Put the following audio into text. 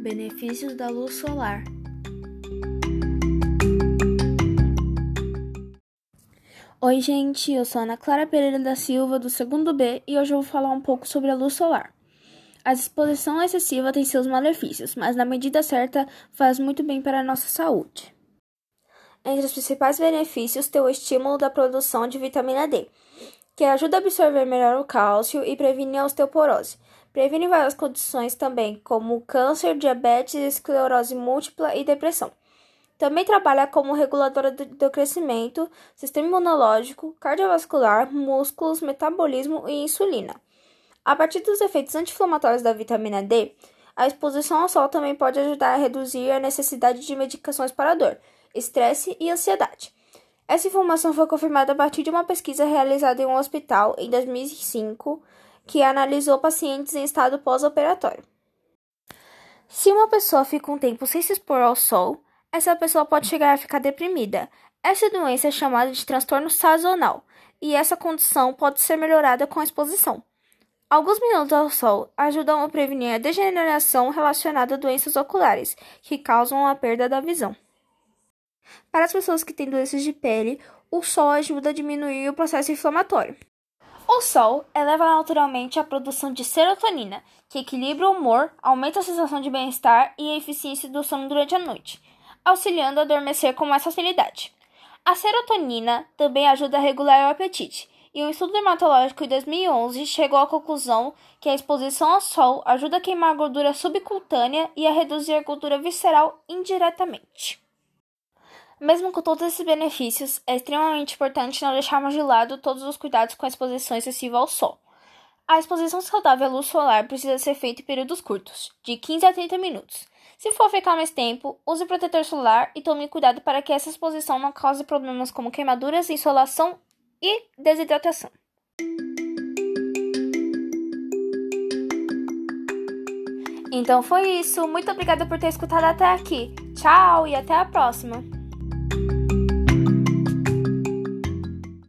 benefícios da luz solar. Oi, gente, eu sou Ana Clara Pereira da Silva, do segundo B, e hoje eu vou falar um pouco sobre a luz solar. A exposição excessiva tem seus malefícios, mas na medida certa faz muito bem para a nossa saúde. Entre os principais benefícios tem o estímulo da produção de vitamina D, que ajuda a absorver melhor o cálcio e previne a osteoporose. Previne várias condições também, como câncer, diabetes, esclerose múltipla e depressão. Também trabalha como reguladora do crescimento, sistema imunológico, cardiovascular, músculos, metabolismo e insulina. A partir dos efeitos anti-inflamatórios da vitamina D, a exposição ao sol também pode ajudar a reduzir a necessidade de medicações para dor, estresse e ansiedade. Essa informação foi confirmada a partir de uma pesquisa realizada em um hospital em 2005 que analisou pacientes em estado pós-operatório. Se uma pessoa fica um tempo sem se expor ao sol, essa pessoa pode chegar a ficar deprimida. Essa doença é chamada de transtorno sazonal e essa condição pode ser melhorada com a exposição. Alguns minutos ao sol ajudam a prevenir a degeneração relacionada a doenças oculares, que causam a perda da visão. Para as pessoas que têm doenças de pele, o sol ajuda a diminuir o processo inflamatório. O sol eleva naturalmente a produção de serotonina, que equilibra o humor, aumenta a sensação de bem-estar e a eficiência do sono durante a noite, auxiliando a adormecer com mais facilidade. A serotonina também ajuda a regular o apetite, e um estudo dermatológico em 2011 chegou à conclusão que a exposição ao sol ajuda a queimar a gordura subcutânea e a reduzir a gordura visceral indiretamente. Mesmo com todos esses benefícios, é extremamente importante não deixarmos de lado todos os cuidados com a exposição excessiva ao sol. A exposição saudável à luz solar precisa ser feita em períodos curtos, de 15 a 30 minutos. Se for ficar mais tempo, use protetor solar e tome cuidado para que essa exposição não cause problemas como queimaduras, insolação e desidratação. Então foi isso. Muito obrigada por ter escutado até aqui. Tchau e até a próxima.